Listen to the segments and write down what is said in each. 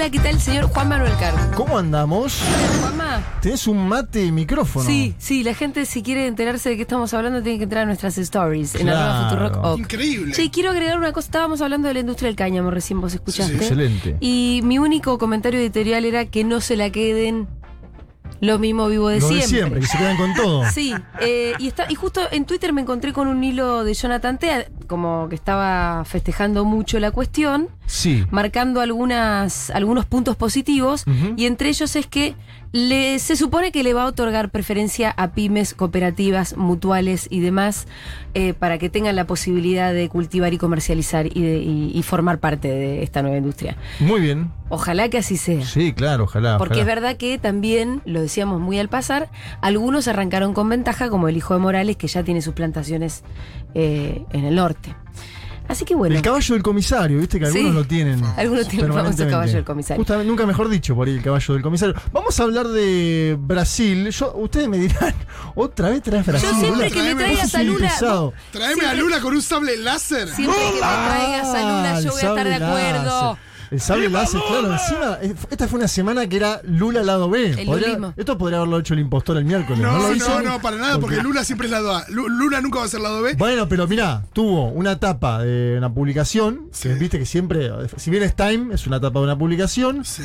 Hola, ¿qué tal, señor Juan Manuel Carlos? ¿Cómo andamos? Juanma. Tenés un mate y micrófono. Sí, sí, la gente si quiere enterarse de qué estamos hablando tiene que entrar a nuestras stories en Claro. arroba Futurock Oc. Increíble. Che, quiero agregar una cosa, estábamos hablando de la industria del cáñamo recién, vos escuchaste. Excelente. Y mi único comentario editorial era que no se la queden lo mismo vivo de Lo siempre. de siempre, que se quedan con todo. Sí, eh, y, está, y justo en Twitter me encontré con un hilo de Jonathan Tea, como que estaba festejando mucho la cuestión, Sí. marcando algunas, algunos puntos positivos, y entre ellos es que le, se supone que le va a otorgar preferencia a pymes, cooperativas, mutuales y demás, eh, para que tengan la posibilidad de cultivar y comercializar y, de- y- y formar parte de esta nueva industria. Muy bien. Ojalá que así sea. Sí, claro, ojalá. Porque es verdad que también, lo decíamos muy al pasar, algunos arrancaron con ventaja, como el hijo de Morales, que ya tiene sus plantaciones eh, en el norte. Así que bueno, El caballo del comisario, viste que Sí. algunos lo tienen. Algunos tienen el famoso caballo del comisario. Justamente, nunca mejor dicho por ahí el caballo del comisario. Vamos a hablar de Brasil. Yo, ustedes me dirán, otra vez traes Brasil. yo siempre Lula? que me Traeme- traigas a Lula, pesado. Traeme Siempre- a Lula con un sable láser. siempre que me traigas a Lula, yo voy a estar de acuerdo. láser. El sable láser, claro, encima, eh, esta fue una semana que era Lula lado B. El Podría- lulismo. esto podría haberlo hecho el impostor el miércoles. No, No, lo no, hizo. no, para nada, porque Lula siempre es lado A. Lu- Lula nunca va a ser lado B. Bueno, pero mirá, tuvo una tapa de una publicación, Sí. que viste que siempre, si bien es Time, es una tapa de una publicación. Sí.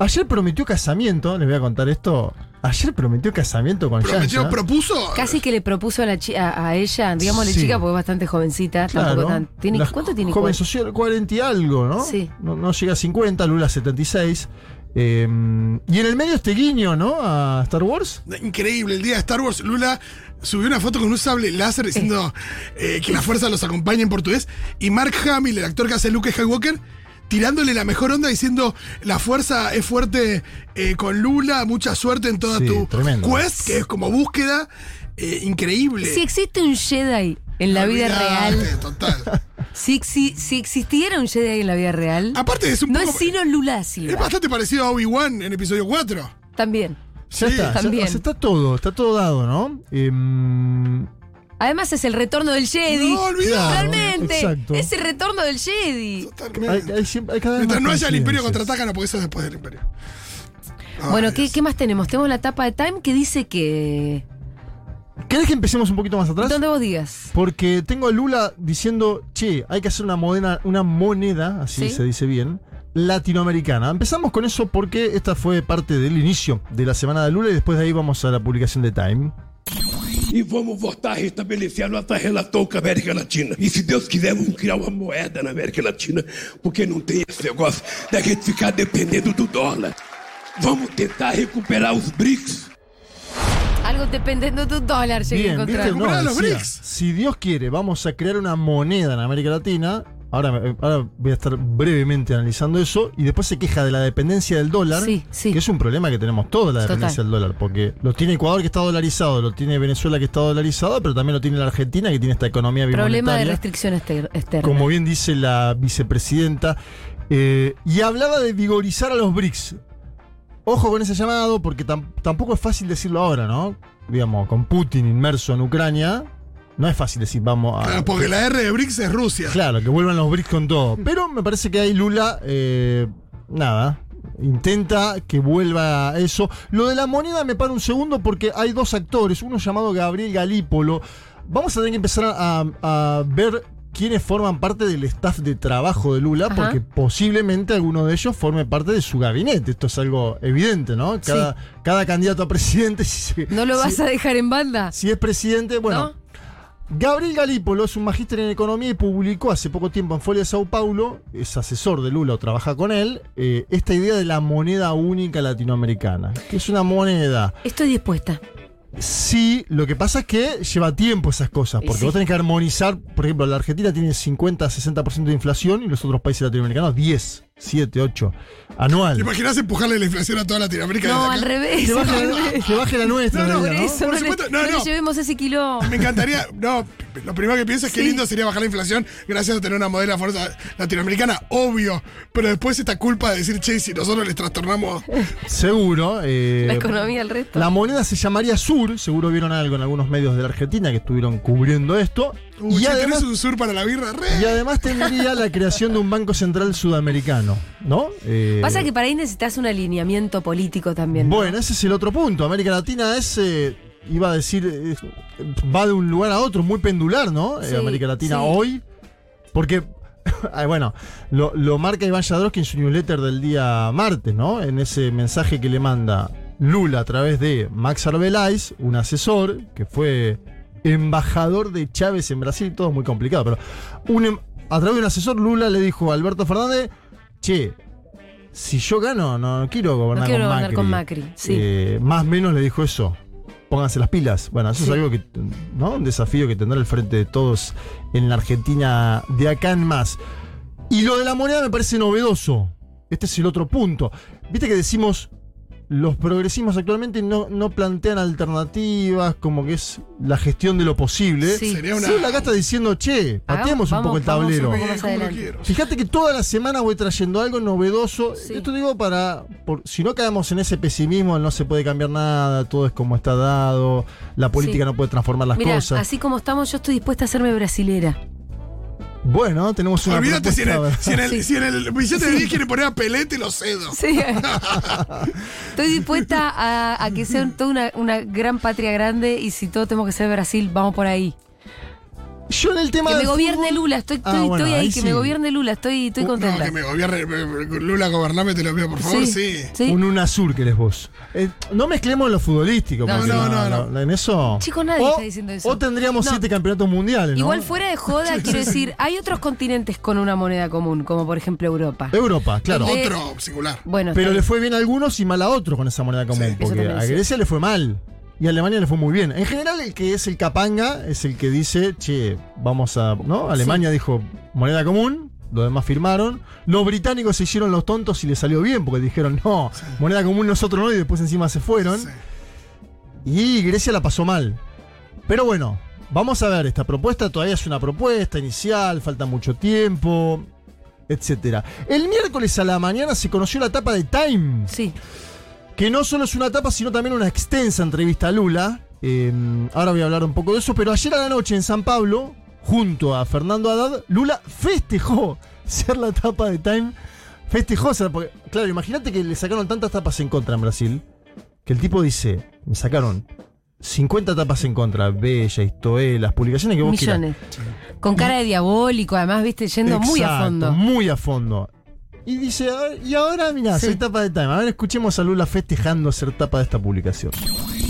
Ayer prometió casamiento, les voy a contar esto. Ayer prometió casamiento con Prometió, propuso. Casi que le propuso a, la chi- a, a ella, digámosle Sí. chica, porque es bastante jovencita. Claro. tampoco tan- tiene, La ¿Cuánto tiene? Joven social, 40 y algo, ¿no? Sí. No, no llega a 50, Lula 76. Eh, y en el medio este guiño, ¿no? A Star Wars. Increíble, el día de Star Wars, Lula subió una foto con un sable láser diciendo eh, que la fuerza los acompaña en portugués. Y Mark Hamill, el actor que hace Luke Skywalker, tirándole la mejor onda diciendo la fuerza es fuerte eh, con Lula, mucha suerte en toda Sí, tu tremendo. quest, que es como búsqueda. eh, increíble. Si existe un Jedi en la vida real, Total. si, si, si existiera un Jedi en la vida real, Aparte es un no poco- es sino Lula es bastante parecido a Obi-Wan en episodio 4. También. Ya Sí, está, ya- también. o sea, está todo, está todo dado, ¿no? Em, Además es el retorno del Jedi. No, olvidate. Claro, Realmente. exacto. Es el retorno del Jedi. Totalmente. hay, hay siempre- hay cada vez Mientras más no haya el Imperio coincidencias. contraataca, no, porque eso es después del Imperio. Ay, bueno, ¿qué, Dios. qué más tenemos? Tenemos la tapa de Time que dice que... ¿Querés que empecemos un poquito más atrás? ¿Dónde vos digas? Porque tengo a Lula diciendo, che, hay que hacer una moneda, una moneda, así Sí. se dice bien, latinoamericana. Empezamos con eso porque esta fue parte del inicio de la semana de Lula y después de ahí vamos a la publicación de Time. E vamos voltar a restabelecer a nossa relação com a América Latina. E se Deus quiser, vamos criar uma moeda na América Latina, porque não tem esse negócio da gente ficar dependendo do dólar. Vamos tentar recuperar os BRICS. Algo dependiendo de tu dólar llegué a Bien, encontrar. ¿viste? No, decía, BRICS. si Dios quiere, vamos a crear una moneda en América Latina. Ahora, me- ahora voy a estar brevemente analizando eso y después se queja de la dependencia del dólar, Sí, sí. que es un problema que tenemos toda la Total. dependencia del dólar, porque lo tiene Ecuador que está dolarizado, lo tiene Venezuela que está dolarizado, pero también lo tiene la Argentina que tiene esta economía Problema de restricción exter- externa. como bien dice la vicepresidenta, eh, y hablaba de vigorizar a los BRICS. Ojo con ese llamado, porque tam- tampoco es fácil decirlo ahora, ¿no? Digamos, con Putin inmerso en Ucrania, no es fácil decir vamos a. Claro, porque la R de BRICS es Rusia. Claro, que vuelvan los BRICS con todo. Pero me parece que ahí Lula, eh, nada, intenta que vuelva eso. Lo de la moneda me para un segundo porque hay dos actores, uno llamado Gabriel Galípolo. Vamos a tener que empezar a, a ver quiénes forman parte del staff de trabajo de Lula, Ajá. porque posiblemente alguno de ellos forme parte de su gabinete. Esto es algo evidente, ¿no? Cada, cada candidato a presidente, si, ¿No lo si- vas a dejar en banda? si es presidente, bueno, ¿No? Gabriel Galípolo es un magíster en economía y publicó hace poco tiempo en Folia de Sao Paulo, es asesor de Lula o trabaja con él, eh, esta idea de la moneda única latinoamericana, que es una moneda. Estoy dispuesta. Sí, lo que pasa es que lleva tiempo esas cosas, porque sí. vos tenés que armonizar, por ejemplo, la Argentina tiene 50-60% de inflación y los otros países latinoamericanos 10. 7, 8, anual. ¿Te imaginas empujarle la inflación a toda Latinoamérica? No, al revés. Que baje, revés. que baje la nuestra, No, no, Por eso, Por no, le- supuesto, no, no le no. llevemos ese kilo. Me encantaría, no, lo primero que pienso es que Sí. lindo sería bajar la inflación gracias a tener una modelo fuerza latinoamericana, obvio. Pero después esta culpa de decir, che, si nosotros les trastornamos. Seguro. eh, La economía del resto. La moneda se llamaría Sur, seguro vieron algo en algunos medios de la Argentina que estuvieron cubriendo esto. Uh, y, che, además, ¿tenés un sur para la birra? Re. y además tendría la creación de un Banco Central Sudamericano, ¿no? Eh, Pasa que para ahí necesitas un alineamiento político también. ¿no? Bueno, ese es el otro punto. América Latina es, eh, iba a decir, eh, va de un lugar a otro, muy pendular, ¿no? Eh, Sí, América Latina sí. hoy. Porque, bueno, lo, lo marca Iván Yadrowski en su newsletter del día martes, ¿no? En ese mensaje que le manda Lula a través de Max Arbeláez, un asesor que fue embajador de Chávez en Brasil, todo muy complicado, pero un em- a través de un asesor Lula le dijo a Alberto Fernández, che, si yo gano, no quiero gobernar, No quiero con, gobernar Macri. con Macri, sí. Eh, más o menos le dijo eso. Pónganse las pilas. Bueno, eso Sí. es algo que, ¿no? Un desafío que tendrá el frente de todos en la Argentina de acá en más. Y lo de la moneda me parece novedoso. Este es el otro punto. Viste que decimos, los progresismos actualmente no, no plantean alternativas, como que es la gestión de lo posible. Sí. Sería una. Sí, acá está diciendo, che, pateemos un poco el tablero. Fíjate que toda la semana voy trayendo algo novedoso. Sí. Esto digo para. por- si no caemos en ese pesimismo, no se puede cambiar nada, todo es como está dado, la política Sí. no puede transformar las Mira, cosas. así como estamos, yo estoy dispuesta a hacerme brasilera. Bueno, tenemos una. Olvídate si en, el, si, en el, Sí. si en el billete de 10 quiere poner a Pelé, te lo cedo. Sí. Estoy dispuesta a, a que sea un- toda una, una gran patria grande y si todo tenemos que ser Brasil, vamos por ahí. Yo en el tema Que me gobierne fútbol- Lula, estoy, Ah, estoy, bueno, estoy ahí, ahí que sí. me gobierne Lula, estoy, estoy No, contenta. que me gobierne. me- me- Lula, gobername, te lo pido, por favor, sí. sí. Un UNASUR que eres vos. Eh, no mezclemos lo futbolístico. No, porque no, no, no. En eso. Chicos, nadie o, está diciendo eso. O tendríamos No. siete campeonatos mundiales. ¿no? Igual fuera de joda, quiero decir, hay otros continentes con una moneda común, como por ejemplo Europa. Europa, claro. De- Otro singular. Bueno, Pero le fue bien a algunos y mal a otros con esa moneda común. Sí, porque a Grecia le fue mal. Y a Alemania le fue muy bien. En general, el que es el capanga es el que dice, che, vamos a. ¿No? Alemania dijo moneda común, los demás firmaron. Los británicos se hicieron los tontos y les salió bien, porque dijeron, no, moneda común nosotros no, y después encima se fueron. Sí. Y Grecia la pasó mal. Pero bueno, vamos a ver, esta propuesta todavía es una propuesta inicial, falta mucho tiempo, etcétera. El miércoles a la mañana se conoció la etapa de Time, Sí, que no solo es una etapa, sino también una extensa entrevista a Lula. Eh, ahora voy a hablar un poco de eso, pero ayer a la noche en San Pablo, junto a Fernando Haddad, Lula festejó ser la etapa de Time. Festejó ser, porque, claro, imagínate que le sacaron tantas tapas en contra en Brasil, que el tipo dice, me sacaron 50 tapas en contra, Bella, Istoé, las publicaciones que vos quieras. millones. Con cara de diabólico, además, viste, yendo muy a fondo. Muy a fondo. Y dice, a y ahora mirá, Sí. soy tapa de Time. A ver, escuchemos a Lula festejando ser tapa de esta publicación.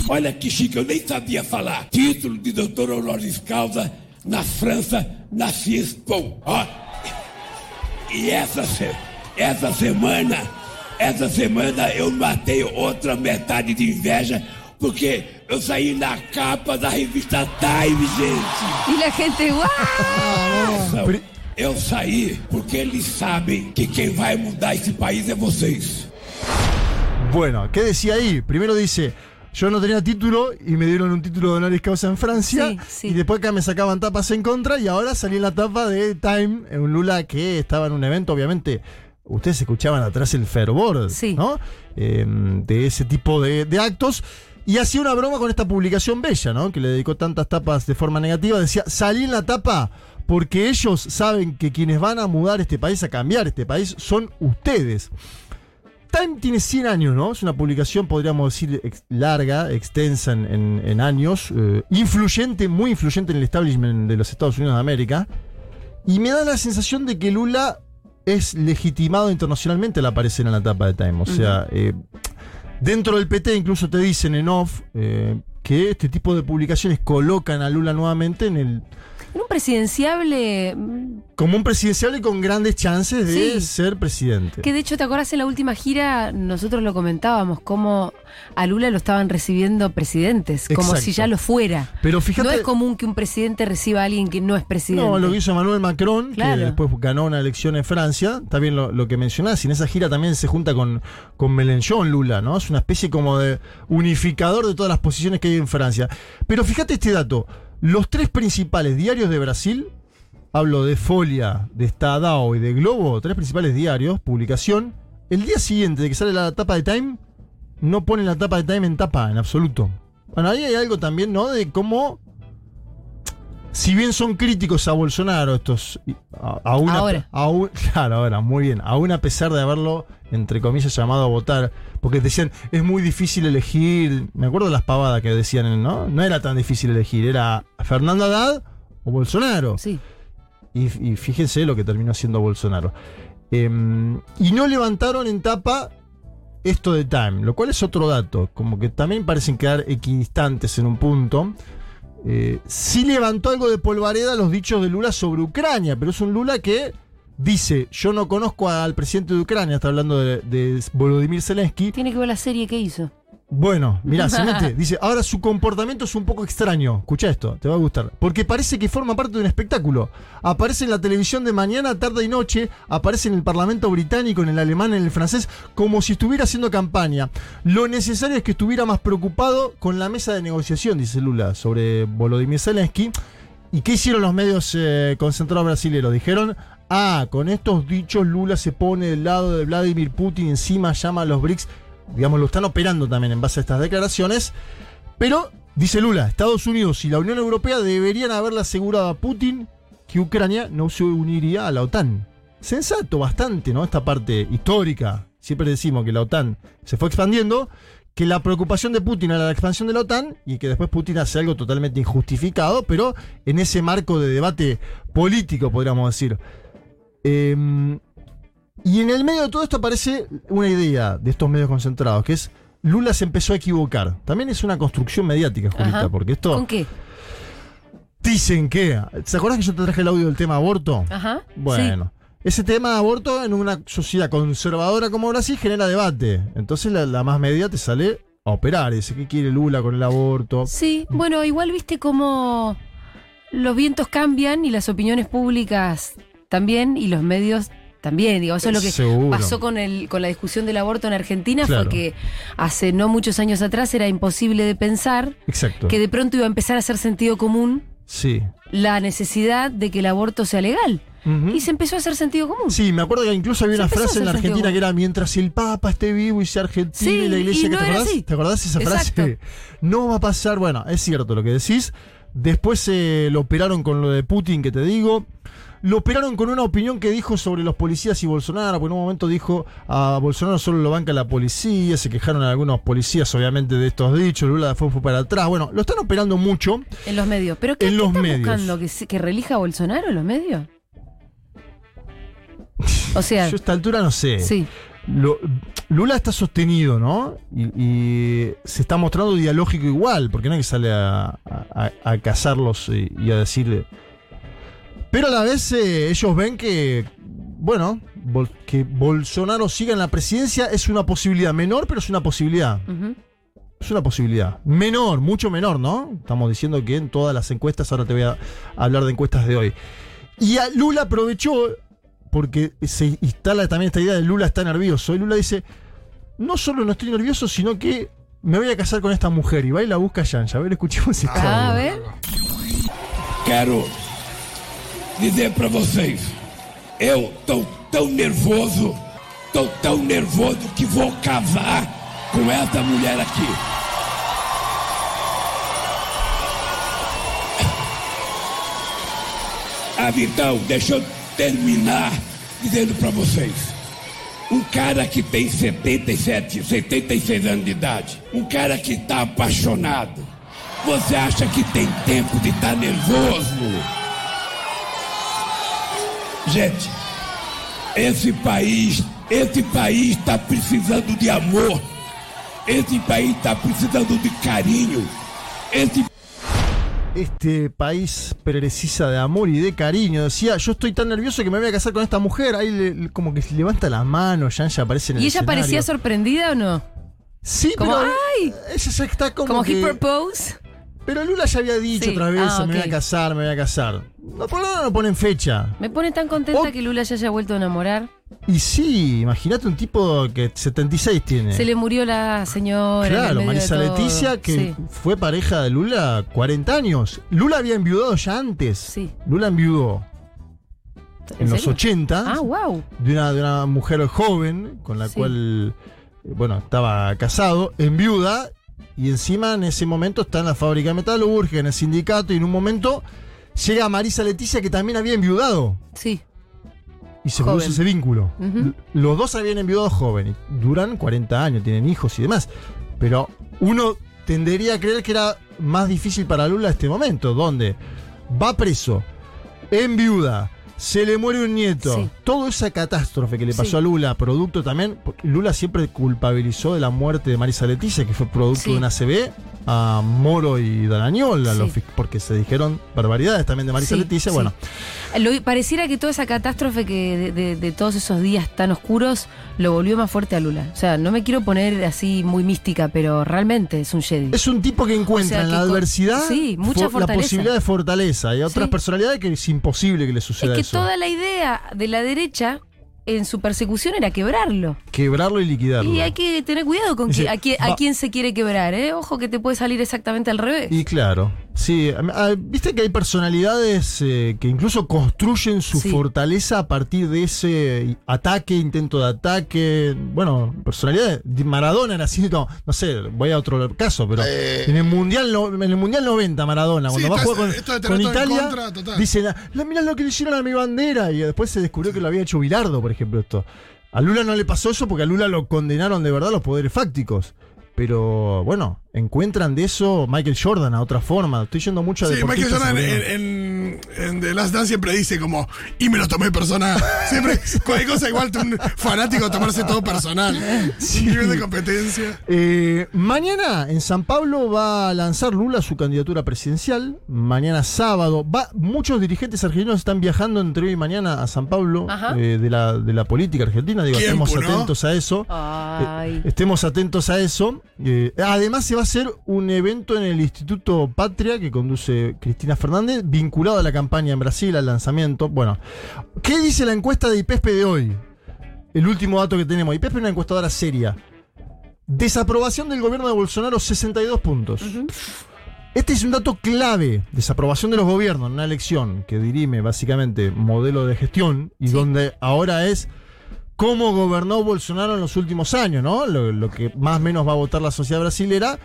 Olha que chique, eu nem sabia falar. Título de doutor honoris causa na França, na CISPOM. Ó. E essa, essa semana, essa semana eu matei outra metade de inveja porque eu saí na capa da revista Time, gente. Y la gente, ¡guau! Eu saí porque eles sabem que quem vai mudar esse país é vocês. Bueno, ¿qué decía ahí? Primero dice, yo no tenía título y me dieron un título de honoris causa en Francia. Sí, sí. Y después acá me sacaban tapas en contra y ahora salí en la tapa de Time, en un Lula que estaba en un evento, obviamente. Ustedes escuchaban atrás el fervor, Sí. ¿no? Eh, de ese tipo de, de actos. Y hacía una broma con esta publicación bella, ¿no? Que le dedicó tantas tapas de forma negativa. Decía, salí en la tapa porque ellos saben que quienes van a mudar este país, a cambiar este país, son ustedes. Time tiene 100 años, ¿no? Es una publicación, podríamos decir, ex- larga, extensa en, en- en años, eh, influyente, muy influyente en el establishment de los Estados Unidos de América. Y me da la sensación de que Lula es legitimado internacionalmente al aparecer en la etapa de Time. O sea, eh, dentro del PT incluso te dicen en off eh, que este tipo de publicaciones colocan a Lula nuevamente en el Un presidenciable. mm, Como un presidencial con grandes chances de Sí. ser presidente. Que de hecho, ¿te acordás en la última gira? Nosotros lo comentábamos, cómo a Lula lo estaban recibiendo presidentes, como si ya lo fuera. Pero fíjate. No es común que un presidente reciba a alguien que no es presidente. No, lo que hizo Emmanuel Macron, Claro. que después ganó una elección en Francia, está bien lo, lo que mencionás, y en esa gira también se junta con, con Mélenchon Lula, ¿no? Es una especie como de unificador de todas las posiciones que hay en Francia. Pero fíjate este dato, los tres principales diarios de Brasil, hablo de Folia, de Estadao y de Globo, tres principales diarios, publicación, el día siguiente de que sale la tapa de Time, no ponen la tapa de Time en tapa, en absoluto. Bueno, ahí hay algo también, ¿no? De cómo si bien son críticos a Bolsonaro, estos. A, aún a- Ahora. aún- claro, ahora, muy bien. Aún a pesar de haberlo, entre comillas, llamado a votar. Porque decían, es muy difícil elegir. Me acuerdo de las pavadas que decían, ¿no? No era tan difícil elegir. Era Fernando Haddad o Bolsonaro. Sí. Y, y fíjense lo que terminó siendo Bolsonaro. Em, y no levantaron en tapa esto de Time, lo cual es otro dato. Como que también parecen quedar equidistantes en un punto. Eh, levantó algo de polvareda los dichos de Lula sobre Ucrania, pero es un Lula que dice: Yo no conozco al presidente de Ucrania, está hablando de, de Volodymyr Zelensky. Tiene que ver la serie que hizo. Bueno, mirá, se mete. Dice, ahora su comportamiento es un poco extraño. Escucha esto, te va a gustar. Porque parece que forma parte de un espectáculo. Aparece en la televisión de mañana, tarde y noche, aparece en el Parlamento británico, en el alemán, en el francés, como si estuviera haciendo campaña. Lo necesario es que estuviera más preocupado con la mesa de negociación, dice Lula, sobre Volodymyr Zelensky. ¿Y qué hicieron los medios eh, concentrados brasileños? Dijeron, ah, con estos dichos Lula se pone del lado de Vladimir Putin, encima llama a los BRICS digamos, lo están operando también en base a estas declaraciones. Pero, dice Lula, Estados Unidos y la Unión Europea deberían haberle asegurado a Putin que Ucrania no se uniría a la OTAN. Sensato bastante, ¿no? Esta parte histórica. Siempre decimos que la OTAN se fue expandiendo, que la preocupación de Putin era la expansión de la OTAN y que después Putin hace algo totalmente injustificado, pero en ese marco de debate político, podríamos decir. Em, y en el medio de todo esto aparece una idea de estos medios concentrados, que es Lula se empezó a equivocar. También es una construcción mediática, Julita, Ajá. porque esto ¿Con qué? dicen que... ¿Se acuerdas que yo te traje el audio del tema aborto? Ajá. Bueno. Ese tema de aborto en una sociedad conservadora como Brasil genera debate. Entonces la, la más media te sale a operar. Dice, ¿qué quiere Lula con el aborto? Sí, bueno, igual viste cómo los vientos cambian y las opiniones públicas también y los medios también. Digo, eso es lo que Seguro. pasó con el con la discusión del aborto en Argentina Claro. fue que hace no muchos años atrás era imposible de pensar Exacto. que de pronto iba a empezar a hacer sentido común Sí. la necesidad de que el aborto sea legal. Y se empezó a hacer sentido común. Sí, me acuerdo que incluso había Se una frase en la Argentina que era mientras el Papa esté vivo y sea argentino Sí, y la iglesia y que no te era acordás. ¿te acordás esa Exacto. frase? No va a pasar, bueno, es cierto lo que decís. Después eh, lo operaron con lo de Putin que te digo. Lo operaron con una opinión que dijo sobre los policías y Bolsonaro, porque en un momento dijo a Bolsonaro solo lo banca la policía, se quejaron algunos policías obviamente de estos dichos, Lula después fue para atrás. Bueno, lo están operando mucho. En los medios. ¿Pero qué, En qué los están medios. buscando? ¿Que, se- ¿Que relija a Bolsonaro en los medios? O sea, Yo a esta altura no sé. sí. Lo- Lula está sostenido, ¿no? Y, y se está mostrando dialógico igual, porque no es que sale a, a, a cazarlos y, y a decirle. Pero a la vez eh, ellos ven que, bueno, Bol- que Bolsonaro siga en la presidencia es una posibilidad menor, pero es una posibilidad. Es una posibilidad. Menor, mucho menor, ¿no? Estamos diciendo que en todas las encuestas, ahora te voy a hablar de encuestas de hoy. Y a Lula aprovechó, porque se instala también esta idea de Lula está nervioso. Y Lula dice, no solo no estoy nervioso, sino que me voy a casar con esta mujer. Y va y la busca a Yanja. A ver, escuchemos este Ah, a ver. Quero dizer pra vocês, eu tô tão nervoso, tô tão nervoso que vou casar com essa mulher aqui. Ah, então, deixa eu terminar dizendo pra vocês. Um cara que tem 77, 76 anos de idade, um cara que tá apaixonado, você acha que tem tempo de estar nervoso? Gente, esse país, esse país está precisando de amor. Esse país está precisando de carinho. Esse este país precisa de amor y de cariño. Decía, yo estoy tan nervioso que me voy a casar con esta mujer. Ahí le- le- como que levanta la mano, ya aparece en el ¿Y ella escenario. parecía sorprendida o no? Sí, como, pero ¡ay! ella ya está como, Como que- he proposed. Pero Lula ya había dicho Sí. otra vez, Ah, me voy a casar, me voy a casar. No, por ahora no ponen fecha. Me pone tan contenta Oh. que Lula se haya vuelto a enamorar. Y sí, imagínate un tipo que 76 tiene. Se le murió la señora. en Claro, de Marisa. Leticia, que Sí. fue pareja de Lula 40 años. Lula había enviudado ya antes. Sí. Lula enviudó en, los serio? 80 Ah, wow. de, una, de una mujer joven con la Sí. cual, bueno, estaba casado, en viuda, y encima en ese momento está en la fábrica metalúrgica, en el sindicato, y en un momento llega Marisa Leticia, que también había enviudado. Sí. Y se Joven. produce ese vínculo. Los dos habían enviudado joven. Duran 40 años, tienen hijos y demás. Pero uno tendería a creer que era más difícil para Lula este momento, donde va preso, en viuda, se le muere un nieto. Sí. Toda esa catástrofe que le pasó Sí. a Lula, producto también. Lula siempre culpabilizó de la muerte de Marisa Leticia, que fue producto Sí. de una CB, a Moro y Darañol, a Sí. los fis- porque se dijeron barbaridades también de Marisa Leticia. Bueno, Lo- pareciera que toda esa catástrofe que de, de- de todos esos días tan oscuros lo volvió más fuerte a Lula. O sea, no me quiero poner así muy mística, pero realmente es un Jedi. Es un tipo que encuentra O sea, en que la con- adversidad mucha la posibilidad de fortaleza. Hay otras personalidades que es imposible que le es suceda que eso. Toda la idea de la derecha en su persecución era quebrarlo. Quebrarlo y liquidarlo. Y hay que tener cuidado con Dice, que, a, quién, a quién se quiere quebrar, ¿eh? Ojo que te puede salir exactamente al revés. Y claro, sí. ah, Viste que hay personalidades eh, que incluso construyen su Sí. fortaleza a partir de ese ataque, intento de ataque. Bueno, personalidades. Maradona era así, no, no sé, voy a otro caso, pero Eh. en, el mundial no- en el Mundial 90, Maradona, Sí, cuando va a jugar con, con Italia, contra, dice, la, la- mirá lo que le hicieron a mi bandera. Y después se descubrió que lo había hecho Bilardo, por ejemplo, esto. A Lula no le pasó eso porque a Lula lo condenaron de verdad los poderes fácticos. Pero bueno, encuentran de eso Michael Jordan a otra forma. Estoy yendo mucho a Sí, Michael Jordan en, en The Last Dance siempre dice como, y me lo tomé personal. Siempre, cualquier cosa igual que un fanático tomarse todo personal. Nivel de competencia. Eh, mañana en San Pablo va a lanzar Lula su candidatura presidencial. Mañana sábado. Va, muchos dirigentes argentinos están viajando entre hoy y mañana a San Pablo eh, de, la, de la política argentina. Digo, Tiempo, estemos ¿no? atentos a eso. Eh, estemos atentos a eso. Eh, además, se va a hacer un evento en el Instituto Patria que conduce Cristina Fernández, vinculado a la campaña en Brasil, al lanzamiento. Bueno, ¿qué dice la encuesta de IPESPE de hoy? El último dato que tenemos. IPESPE es una encuestadora seria. Desaprobación del gobierno de Bolsonaro, 62 puntos. Este es un dato clave. Desaprobación de los gobiernos en una elección que dirime básicamente modelo de gestión y Sí. donde ahora es cómo gobernó Bolsonaro en los últimos años, ¿no? Lo, lo que más o menos va a votar la sociedad brasilera.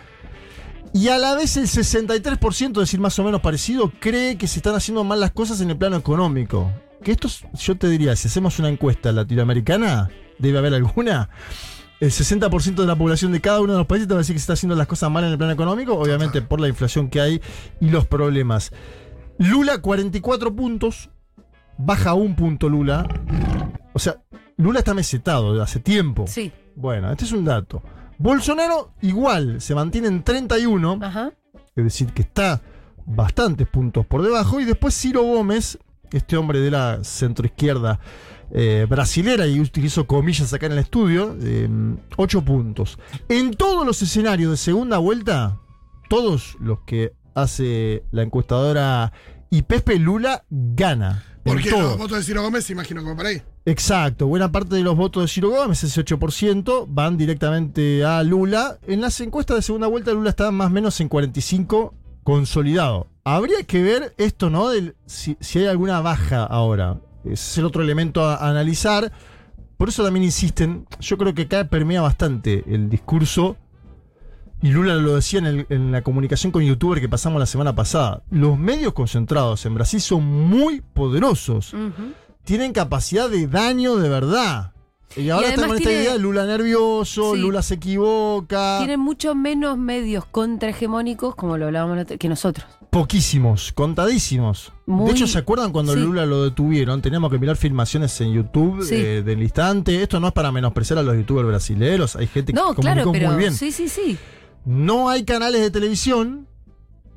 Y a la vez el 63%, es decir, más o menos parecido, cree que se están haciendo mal las cosas en el plano económico. Que esto, es- yo te diría, si hacemos una encuesta latinoamericana, debe haber alguna. El 60% de la población de cada uno de los países te va a decir que se está haciendo las cosas mal en el plano económico, obviamente por la inflación que hay y los problemas. Lula, 44 puntos, baja un punto Lula. O sea, Lula está mesetado desde hace tiempo. Sí. Bueno, este es un dato. Bolsonaro igual, se mantiene en 31, Ajá. es decir, que está bastantes puntos por debajo. Y después Ciro Gómez, este hombre de la centroizquierda eh, brasilera, y utilizo comillas acá en el estudio, 8 puntos. En todos los escenarios de segunda vuelta, todos los que hace la encuestadora y Pepe Lula gana. Porque todo. los votos de Ciro Gómez, imagino que va para ahí. Exacto, buena parte de los votos de Ciro Gómez, ese 8%, van directamente a Lula. En las encuestas de segunda vuelta, Lula está más o menos en 45 consolidado. Habría que ver esto, ¿no? Del, si, si hay alguna baja ahora. Ese es el otro elemento a, a analizar. Por eso también insisten, yo creo que acá permea bastante el discurso. Y Lula lo decía en, el- en la comunicación con youtuber que pasamos la semana pasada. Los medios concentrados en Brasil son muy poderosos tienen capacidad de daño de verdad. Y ahora están además con esta tiene- idea de Lula nervioso, Sí. Lula se equivoca. Tienen mucho menos medios contrahegemónicos, como lo hablábamos, que nosotros. Poquísimos, contadísimos. Muy- de hecho, ¿se acuerdan cuando sí. Lula lo detuvieron? Teníamos que mirar filmaciones en YouTube Sí. eh, del instante. Esto no es para menospreciar a los youtubers brasileños. Hay gente que comunicó claro, pero muy bien. sí, sí, sí. No hay canales de televisión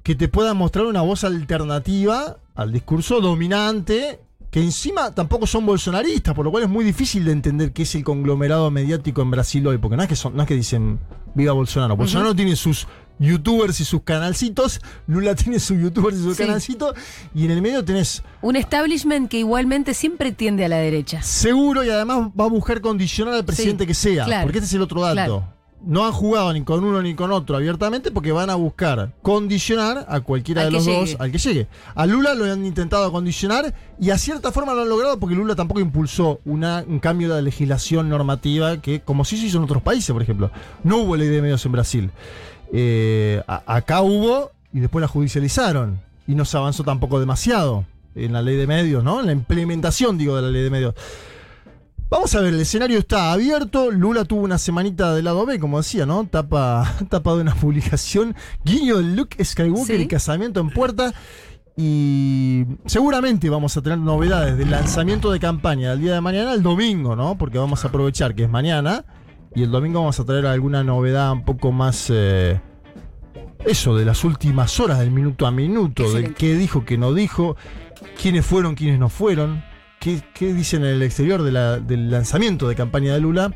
que te pueda mostrar una voz alternativa al discurso dominante, que encima tampoco son bolsonaristas, por lo cual es muy difícil de entender qué es el conglomerado mediático en Brasil hoy, porque no es que, son, no es que dicen viva Bolsonaro. Bolsonaro tiene sus youtubers y sus canalcitos, Lula tiene sus youtubers y sus Sí. canalcitos, y en el medio tenés Un establishment que igualmente siempre tiende a la derecha. seguro y además va a buscar condicionar al presidente Sí, que sea, claro. porque este es el otro dato. Claro. No han jugado ni con uno ni con otro abiertamente porque van a buscar condicionar a cualquiera Al de los llegue. dos, al que llegue. A Lula lo han intentado condicionar y a cierta forma lo han logrado porque Lula tampoco impulsó una- un cambio de la legislación normativa que, como sí se hizo en otros países, por ejemplo. No hubo ley de medios en Brasil. Eh, a- acá hubo y después la judicializaron y no se avanzó tampoco demasiado en la ley de medios, ¿no? En la implementación, digo, de la ley de medios. Vamos a ver, el escenario está abierto. Lula tuvo una semanita del lado B, como decía, ¿no? Tapa, tapa de una publicación. Guiño del Luke Skywalker Sí. y casamiento en puerta. Y seguramente vamos a tener novedades del lanzamiento de campaña del día de mañana el domingo, ¿no? Porque vamos a aprovechar que es mañana. Y el domingo vamos a traer alguna novedad un poco más. eh, eso, de las últimas horas, del minuto a minuto, de Excelente. qué dijo, qué no dijo, quiénes fueron, quiénes no fueron, qué, qué dicen en el exterior de la- del lanzamiento de campaña de Lula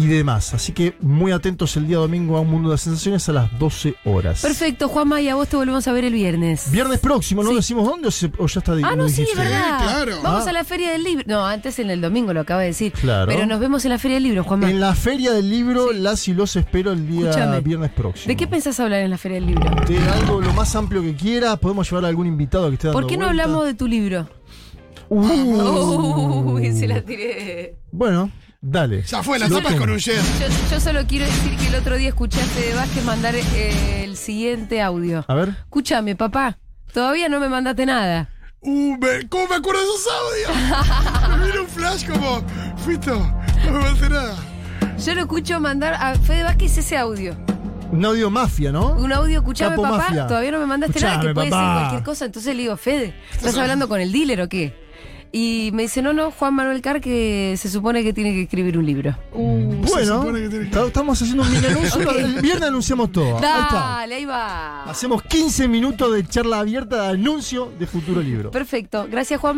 y demás. Así que muy atentos el día domingo a un mundo de sensaciones a las 12 horas. Perfecto, Juanma, y a vos te volvemos a ver el viernes. Viernes próximo, ¿no Sí. decimos dónde o, se- o ya está Ah, no, sí, es verdad. claro. Vamos Ah. a la Feria del Libro. No, antes en el domingo lo acaba de decir. Claro. Pero nos vemos en la Feria del Libro, Juanma. En la feria del libro, las y los espero el día viernes próximo. ¿De qué pensás hablar en la Feria del Libro? De algo lo más amplio que quiera, podemos llevar a algún invitado que esté dando ¿Por qué no vuelta. hablamos de tu libro? Uh. Uy, se la tiré. Bueno, dale. Ya fue, la tapas con un. Yo, yo solo quiero decir que el otro día escuchaste de Vázquez mandar eh, el siguiente audio. A ver. Escúchame, papá. Todavía no me mandaste nada. Uh, me- ¿Cómo me acuerdo de esos audios? me vino un flash como, Fito, no me falta nada. Yo lo escucho mandar a Fede Vázquez ese audio. Un audio mafia, ¿no? Un audio, escuchame, Capo papá. mafia. Todavía no me mandaste nada, que puede ser cualquier cosa. Entonces le digo, Fede, ¿estás hablando con el dealer o qué? Y me dice, no, no, Juan Manuel Carr, que se supone que tiene que escribir un libro. Uh, Bueno, que que- estamos haciendo un mini anuncio. Ok. El viernes anunciamos todo. Ahí está. Dale, ahí va. Hacemos 15 minutos de charla abierta de anuncio de futuro libro. Perfecto. Gracias, Juan.